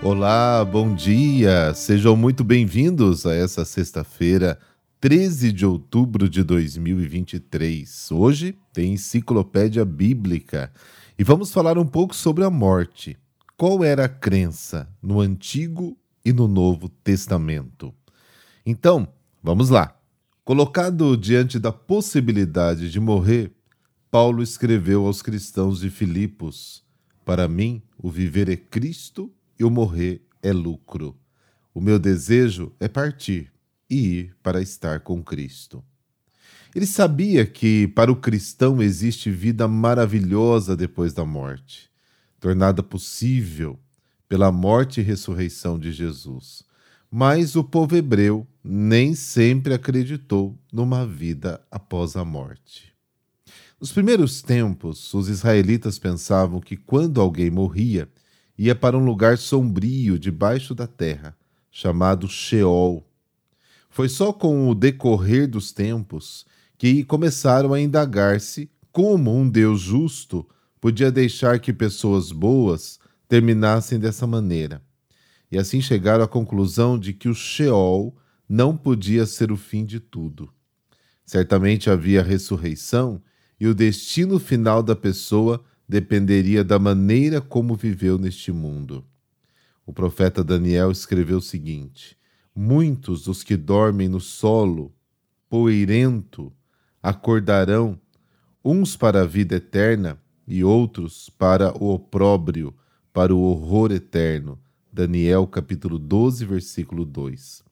Olá, bom dia! Sejam muito bem-vindos a essa sexta-feira, 13 de outubro de 2023. Hoje tem Enciclopédia Bíblica e vamos falar um pouco sobre a morte. Qual era a crença no Antigo e no Novo Testamento? Então, vamos lá. Colocado diante da possibilidade de morrer, Paulo escreveu aos cristãos de Filipos: Para mim, o viver é Cristo e o morrer é lucro. O meu desejo é partir e ir para estar com Cristo. Ele sabia que para o cristão existe vida maravilhosa depois da morte, tornada possível pela morte e ressurreição de Jesus. Mas o povo hebreu nem sempre acreditou numa vida após a morte. Nos primeiros tempos, os israelitas pensavam que quando alguém morria, ia para um lugar sombrio debaixo da terra, chamado Sheol. Foi só com o decorrer dos tempos que começaram a indagar-se como um Deus justo podia deixar que pessoas boas terminassem dessa maneira. E assim chegaram à conclusão de que o Sheol não podia ser o fim de tudo. Certamente havia ressurreição e o destino final da pessoa dependeria da maneira como viveu neste mundo. O profeta Daniel escreveu o seguinte: Muitos dos que dormem no solo poeirento acordarão, uns para a vida eterna e outros para o opróbrio, para o horror eterno. Daniel capítulo 12, versículo 2.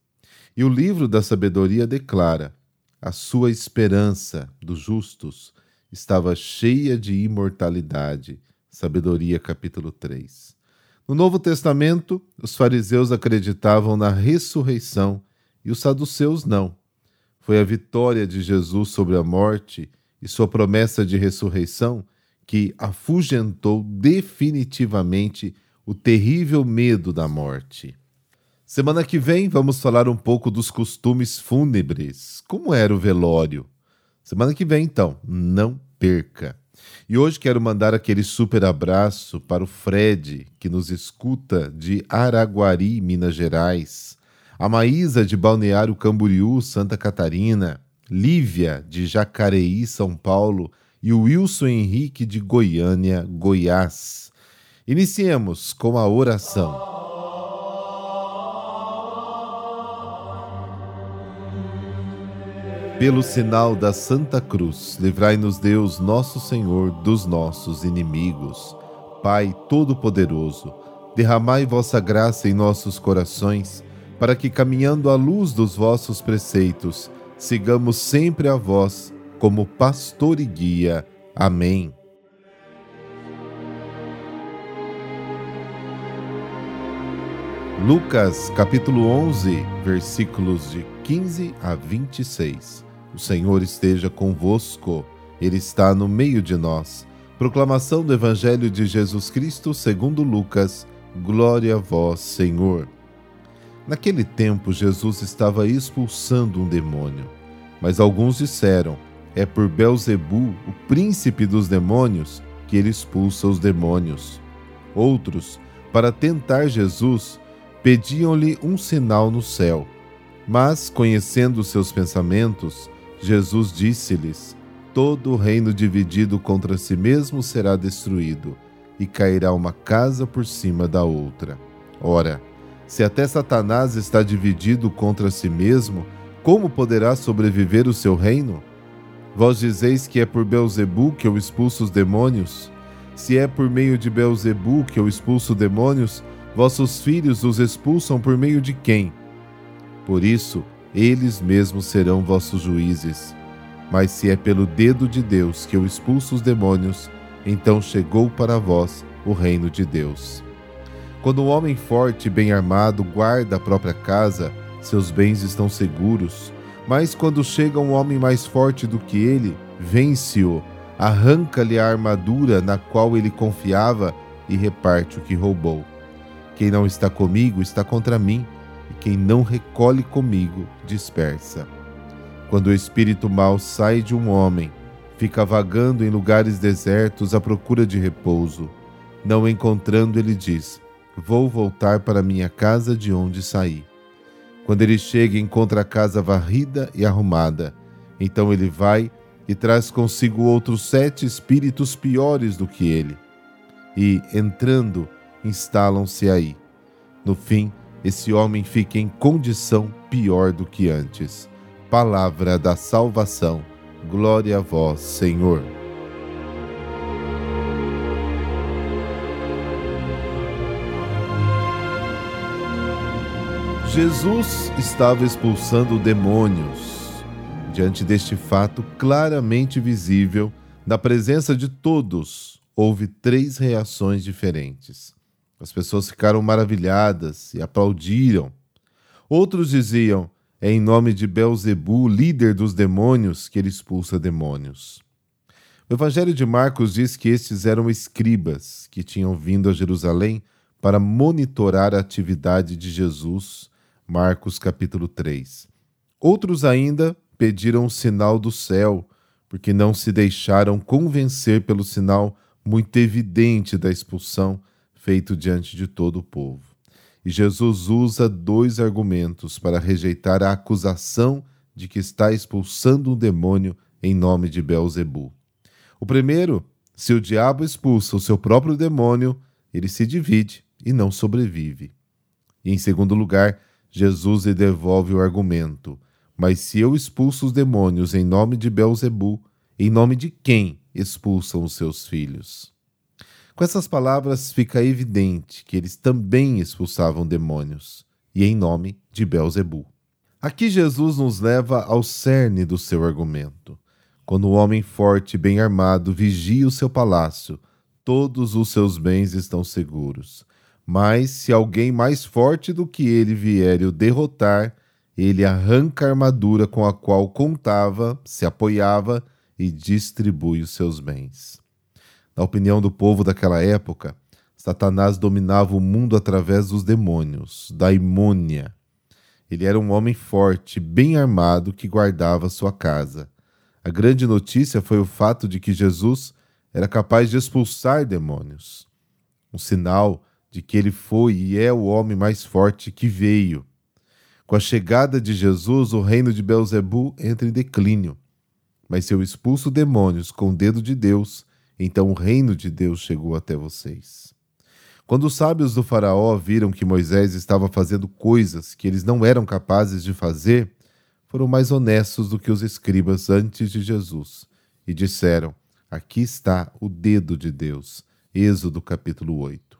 E o livro da sabedoria declara: a sua esperança dos justos estava cheia de imortalidade. Sabedoria, capítulo 3. No Novo Testamento, os fariseus acreditavam na ressurreição e os saduceus não. Foi a vitória de Jesus sobre a morte e sua promessa de ressurreição que afugentou definitivamente o terrível medo da morte. Semana que vem vamos falar um pouco dos costumes fúnebres. Como era o velório? Semana que vem, então, não perca. E hoje quero mandar aquele super abraço para o Fred, que nos escuta de Araguari, Minas Gerais, a Maísa de Balneário Camboriú, Santa Catarina, Lívia de Jacareí, São Paulo e o Wilson Henrique de Goiânia, Goiás. Iniciemos com a oração. Pelo sinal da Santa Cruz, livrai-nos Deus, nosso Senhor, dos nossos inimigos. Pai Todo-Poderoso, derramai vossa graça em nossos corações, para que, caminhando à luz dos vossos preceitos, sigamos sempre a vós como pastor e guia. Amém. Lucas capítulo 11, versículos de 15 a 26. O Senhor esteja convosco, Ele está no meio de nós. Proclamação do Evangelho de Jesus Cristo segundo Lucas. Glória a vós, Senhor. Naquele tempo, Jesus estava expulsando um demônio. Mas alguns disseram: É por Belzebu, o príncipe dos demônios, que ele expulsa os demônios. Outros, para tentar Jesus, pediam-lhe um sinal no céu. Mas, conhecendo seus pensamentos, Jesus disse-lhes: Todo reino dividido contra si mesmo será destruído, e cairá uma casa por cima da outra. Ora, se até Satanás está dividido contra si mesmo, como poderá sobreviver o seu reino? Vós dizeis que é por Belzebu que eu expulso os demônios? Se é por meio de Belzebu que eu expulso demônios, vossos filhos os expulsam por meio de quem? Por isso, eles mesmos serão vossos juízes. Mas se é pelo dedo de Deus que eu expulso os demônios, então chegou para vós o reino de Deus. Quando um homem forte e bem armado guarda a própria casa, seus bens estão seguros. Mas quando chega um homem mais forte do que ele, vence-o, arranca-lhe a armadura na qual ele confiava e reparte o que roubou. Quem não está comigo está contra mim, quem não recolhe comigo dispersa. Quando o espírito mau sai de um homem, fica vagando em lugares desertos à procura de repouso. Não encontrando, ele diz: Vou voltar para minha casa de onde saí. Quando ele chega, encontra a casa varrida e arrumada. Então ele vai e traz consigo outros sete espíritos piores do que ele. E, entrando, instalam-se aí. No fim, esse homem fica em condição pior do que antes. Palavra da salvação. Glória a vós, Senhor. Jesus estava expulsando demônios. Diante deste fato claramente visível, na presença de todos, houve três reações diferentes. As pessoas ficaram maravilhadas e aplaudiram. Outros diziam: é em nome de Belzebu, líder dos demônios, que ele expulsa demônios. O Evangelho de Marcos diz que estes eram escribas que tinham vindo a Jerusalém para monitorar a atividade de Jesus Marcos capítulo 3. Outros ainda pediram um sinal do céu, porque não se deixaram convencer pelo sinal muito evidente da expulsão feito diante de todo o povo. E Jesus usa dois argumentos para rejeitar a acusação de que está expulsando um demônio em nome de Belzebu. O primeiro, se o diabo expulsa o seu próprio demônio, ele se divide e não sobrevive. E em segundo lugar, Jesus lhe devolve o argumento: Mas se eu expulso os demônios em nome de Belzebu, em nome de quem expulsam os seus filhos? Com essas palavras fica evidente que eles também expulsavam demônios, e em nome de Belzebu. Aqui Jesus nos leva ao cerne do seu argumento. Quando o um homem forte e bem armado vigia o seu palácio, todos os seus bens estão seguros. Mas se alguém mais forte do que ele vier e o derrotar, ele arranca a armadura com a qual contava, se apoiava e distribui os seus bens. Na opinião do povo daquela época, Satanás dominava o mundo através dos demônios, da imônia. Ele era um homem forte, bem armado, que guardava sua casa. A grande notícia foi o fato de que Jesus era capaz de expulsar demônios. Um sinal de que ele foi e é o homem mais forte que veio. Com a chegada de Jesus, o reino de Belzebu entra em declínio. Mas se eu expulso demônios com o dedo de Deus, então o reino de Deus chegou até vocês. Quando os sábios do Faraó viram que Moisés estava fazendo coisas que eles não eram capazes de fazer, foram mais honestos do que os escribas antes de Jesus e disseram: Aqui está o dedo de Deus. Êxodo capítulo 8.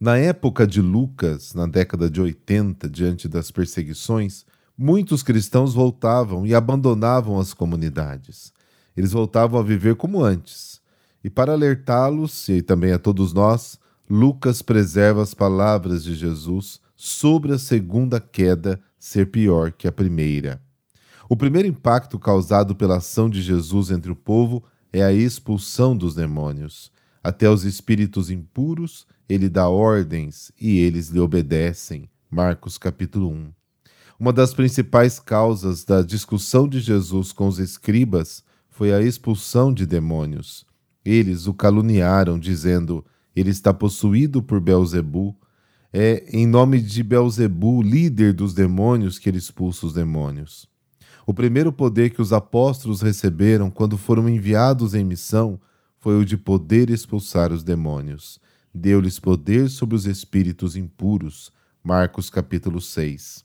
Na época de Lucas, na década de 80, diante das perseguições, muitos cristãos voltavam e abandonavam as comunidades. Eles voltavam a viver como antes. E para alertá-los, e também a todos nós, Lucas preserva as palavras de Jesus sobre a segunda queda ser pior que a primeira. O primeiro impacto causado pela ação de Jesus entre o povo é a expulsão dos demônios. Até os espíritos impuros ele dá ordens e eles lhe obedecem. Marcos capítulo 1. Uma das principais causas da discussão de Jesus com os escribas foi a expulsão de demônios. Eles o caluniaram, dizendo: Ele está possuído por Belzebu. É em nome de Belzebu, líder dos demônios, que ele expulsa os demônios. O primeiro poder que os apóstolos receberam quando foram enviados em missão foi o de poder expulsar os demônios deu-lhes poder sobre os espíritos impuros. Marcos capítulo 6.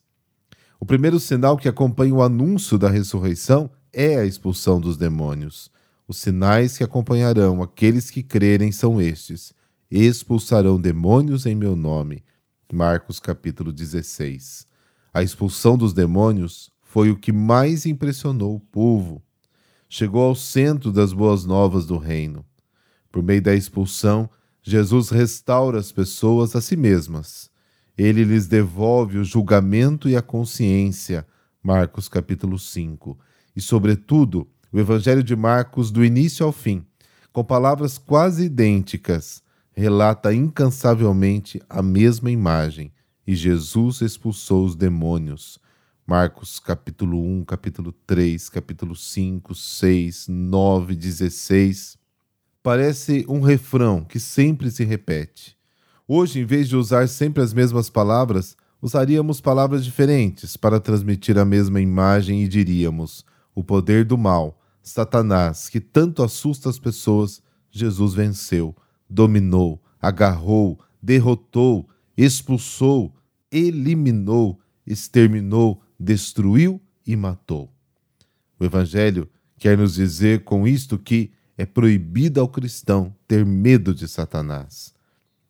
O primeiro sinal que acompanha o anúncio da ressurreição é a expulsão dos demônios. Os sinais que acompanharão aqueles que crerem são estes: expulsarão demônios em meu nome. Marcos capítulo 16. A expulsão dos demônios foi o que mais impressionou o povo. Chegou ao centro das boas novas do reino. Por meio da expulsão, Jesus restaura as pessoas a si mesmas. Ele lhes devolve o julgamento e a consciência. Marcos capítulo 5. E, sobretudo, o Evangelho de Marcos, do início ao fim, com palavras quase idênticas, relata incansavelmente a mesma imagem. E Jesus expulsou os demônios. Marcos capítulo 1, capítulo 3, capítulo 5, 6, 9, 16. Parece um refrão que sempre se repete. Hoje, em vez de usar sempre as mesmas palavras, usaríamos palavras diferentes para transmitir a mesma imagem e diríamos: o poder do mal, Satanás, que tanto assusta as pessoas, Jesus venceu, dominou, agarrou, derrotou, expulsou, eliminou, exterminou, destruiu e matou. O Evangelho quer nos dizer com isto que é proibido ao cristão ter medo de Satanás.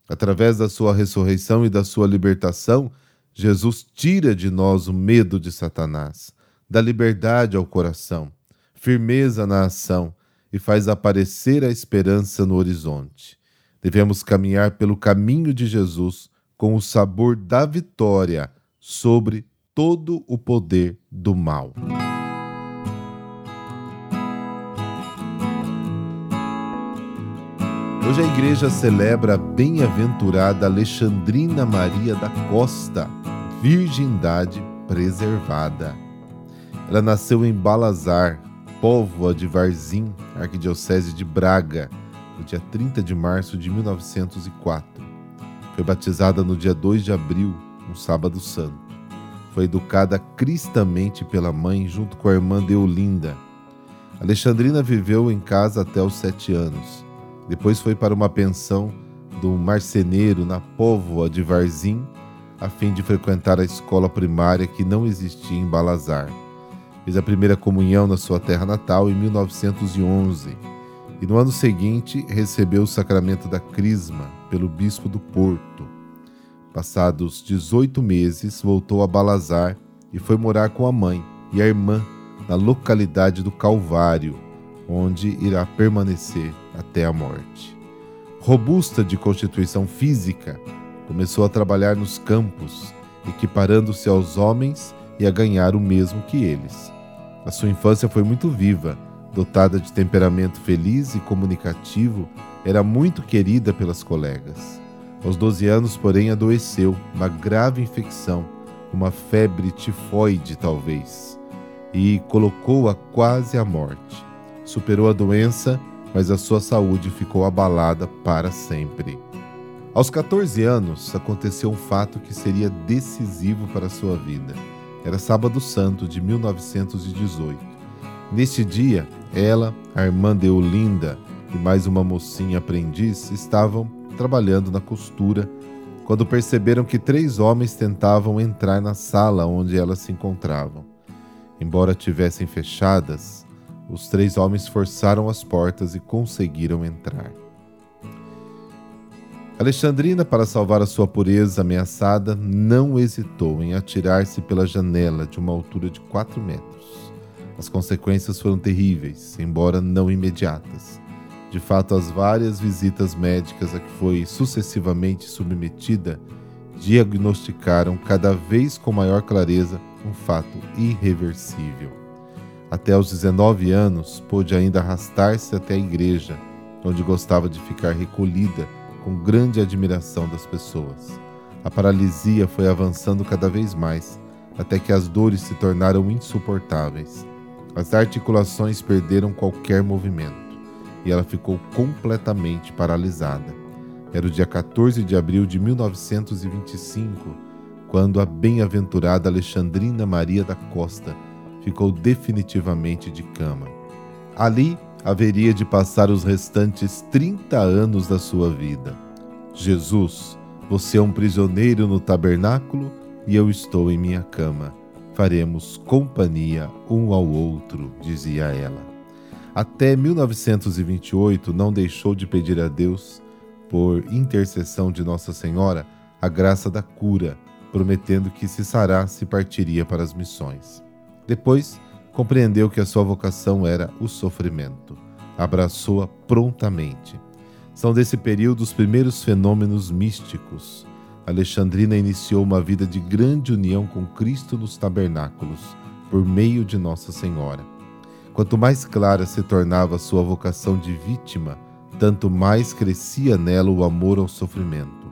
Através da sua ressurreição e da sua libertação, Jesus tira de nós o medo de Satanás, dá liberdade ao coração, firmeza na ação e faz aparecer a esperança no horizonte. Devemos caminhar pelo caminho de Jesus com o sabor da vitória sobre todo o poder do mal. Hoje a igreja celebra a bem-aventurada Alexandrina Maria da Costa, virgindade preservada. Ela nasceu em Balazar, póvoa de Varzim, arquidiocese de Braga, no dia 30 de março de 1904. Foi batizada no dia 2 de abril, um sábado santo. Foi educada cristamente pela mãe junto com a irmã Deolinda. Alexandrina viveu em casa até os sete anos. Depois foi para uma pensão do marceneiro na Póvoa de Varzim, a fim de frequentar a escola primária que não existia em Balazar. Fez a primeira comunhão na sua terra natal em 1911 e no ano seguinte recebeu o sacramento da Crisma pelo bispo do Porto. Passados 18 meses, voltou a Balazar e foi morar com a mãe e a irmã na localidade do Calvário, onde irá permanecer até a morte. Robusta de constituição física, começou a trabalhar nos campos, equiparando-se aos homens e a ganhar o mesmo que eles. A sua infância foi muito viva, dotada de temperamento feliz e comunicativo, era muito querida pelas colegas. Aos 12 anos, porém, adoeceu, uma grave infecção, uma febre tifoide, talvez, e colocou-a quase à morte. Superou a doença, mas a sua saúde ficou abalada para sempre. Aos 14 anos, aconteceu um fato que seria decisivo para a sua vida. Era Sábado Santo de 1918. Neste dia, ela, a irmã Deolinda e mais uma mocinha aprendiz estavam trabalhando na costura quando perceberam que três homens tentavam entrar na sala onde elas se encontravam. Embora tivessem fechadas, os três homens forçaram as portas e conseguiram entrar. Alexandrina, para salvar a sua pureza ameaçada, não hesitou em atirar-se pela janela de uma altura de quatro metros. As consequências foram terríveis, embora não imediatas. De fato, as várias visitas médicas a que foi sucessivamente submetida diagnosticaram cada vez com maior clareza um fato irreversível. Até os 19 anos, pôde ainda arrastar-se até a igreja, onde gostava de ficar recolhida com grande admiração das pessoas. A paralisia foi avançando cada vez mais, até que as dores se tornaram insuportáveis. As articulações perderam qualquer movimento e ela ficou completamente paralisada. Era o dia 14 de abril de 1925, quando a bem-aventurada Alexandrina Maria da Costa ficou definitivamente de cama. Ali haveria de passar os restantes 30 anos da sua vida. Jesus, você é um prisioneiro no tabernáculo e eu estou em minha cama. Faremos companhia um ao outro, dizia ela. Até 1928, não deixou de pedir a Deus, por intercessão de Nossa Senhora, a graça da cura, prometendo que se sarasse partiria para as missões. Depois, compreendeu que a sua vocação era o sofrimento. Abraçou-a prontamente. São desse período os primeiros fenômenos místicos. Alexandrina iniciou uma vida de grande união com Cristo nos tabernáculos, por meio de Nossa Senhora. Quanto mais clara se tornava sua vocação de vítima, tanto mais crescia nela o amor ao sofrimento.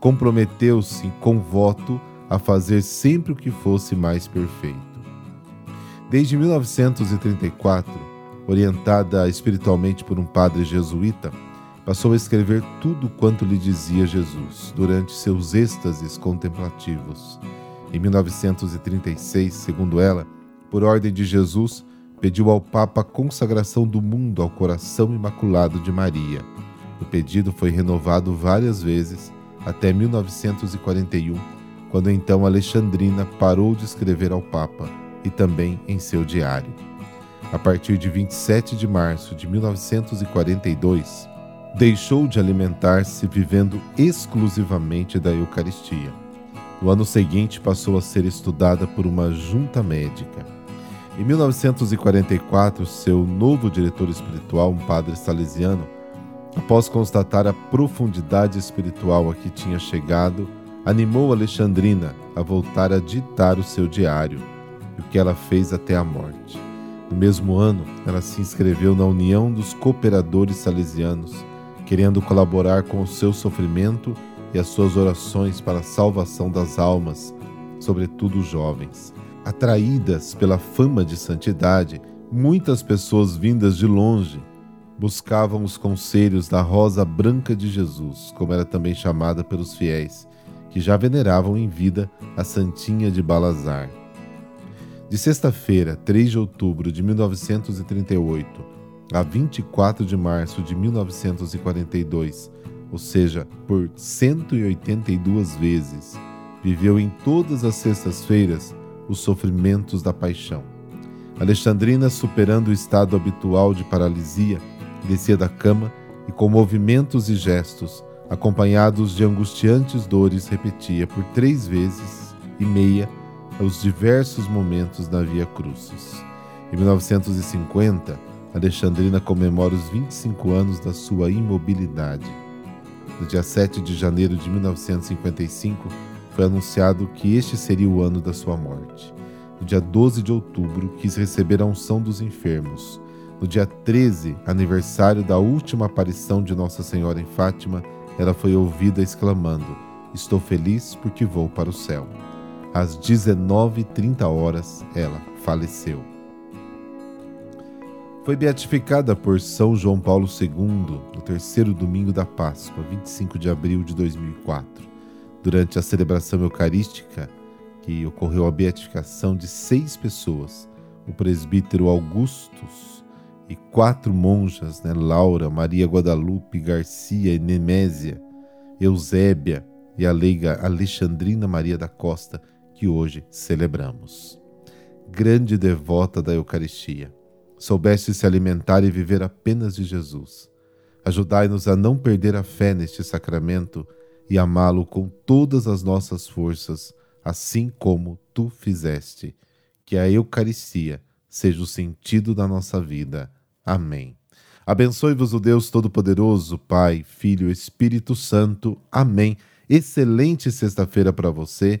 Comprometeu-se com voto a fazer sempre o que fosse mais perfeito. Desde 1934, orientada espiritualmente por um padre jesuíta, passou a escrever tudo quanto lhe dizia Jesus durante seus êxtases contemplativos. Em 1936, segundo ela, por ordem de Jesus, pediu ao Papa a consagração do mundo ao coração imaculado de Maria. O pedido foi renovado várias vezes até 1941, quando então Alexandrina parou de escrever ao Papa e também em seu diário. A partir de 27 de março de 1942, deixou de alimentar-se vivendo exclusivamente da Eucaristia. No ano seguinte, passou a ser estudada por uma junta médica. Em 1944, seu novo diretor espiritual, um padre salesiano, após constatar a profundidade espiritual a que tinha chegado, animou Alexandrina a voltar a ditar o seu diário, o que ela fez até a morte. No mesmo ano, ela se inscreveu na União dos Cooperadores Salesianos querendo colaborar com o seu sofrimento e as suas orações para a salvação das almas, sobretudo jovens. Atraídas pela fama de santidade, muitas pessoas vindas de longe buscavam os conselhos da Rosa Branca de Jesus, como era também chamada pelos fiéis, que já veneravam em vida a Santinha de Balazar. De sexta-feira, 3 de outubro de 1938, a 24 de março de 1942, ou seja, por 182 vezes, viveu em todas as sextas-feiras os sofrimentos da paixão. Alexandrina, superando o estado habitual de paralisia, descia da cama e, com movimentos e gestos, acompanhados de angustiantes dores, repetia por três vezes e meia os diversos momentos da Via Crucis. Em 1950, Alexandrina comemora os 25 anos da sua imobilidade. No dia 7 de janeiro de 1955, foi anunciado que este seria o ano da sua morte. No dia 12 de outubro, quis receber a unção dos enfermos. No dia 13, aniversário da última aparição de Nossa Senhora em Fátima, ela foi ouvida exclamando: Estou feliz porque vou para o céu. Às 19h30 horas, ela faleceu. Foi beatificada por São João Paulo II no terceiro domingo da Páscoa, 25 de abril de 2004. Durante a celebração eucarística, que ocorreu a beatificação de seis pessoas, o presbítero Augustus e quatro monjas, né, Laura, Maria Guadalupe, Garcia e Nemésia, Eusébia e a leiga Alexandrina Maria da Costa, que hoje celebramos. Grande devota da Eucaristia soubeste se alimentar e viver apenas de Jesus. Ajudai-nos a não perder a fé neste sacramento e amá-lo com todas as nossas forças, assim como tu fizeste. Que a Eucaristia seja o sentido da nossa vida. Amém. Abençoe-vos o Deus Todo-Poderoso, Pai, Filho Espírito Santo. Amém. Excelente sexta-feira para você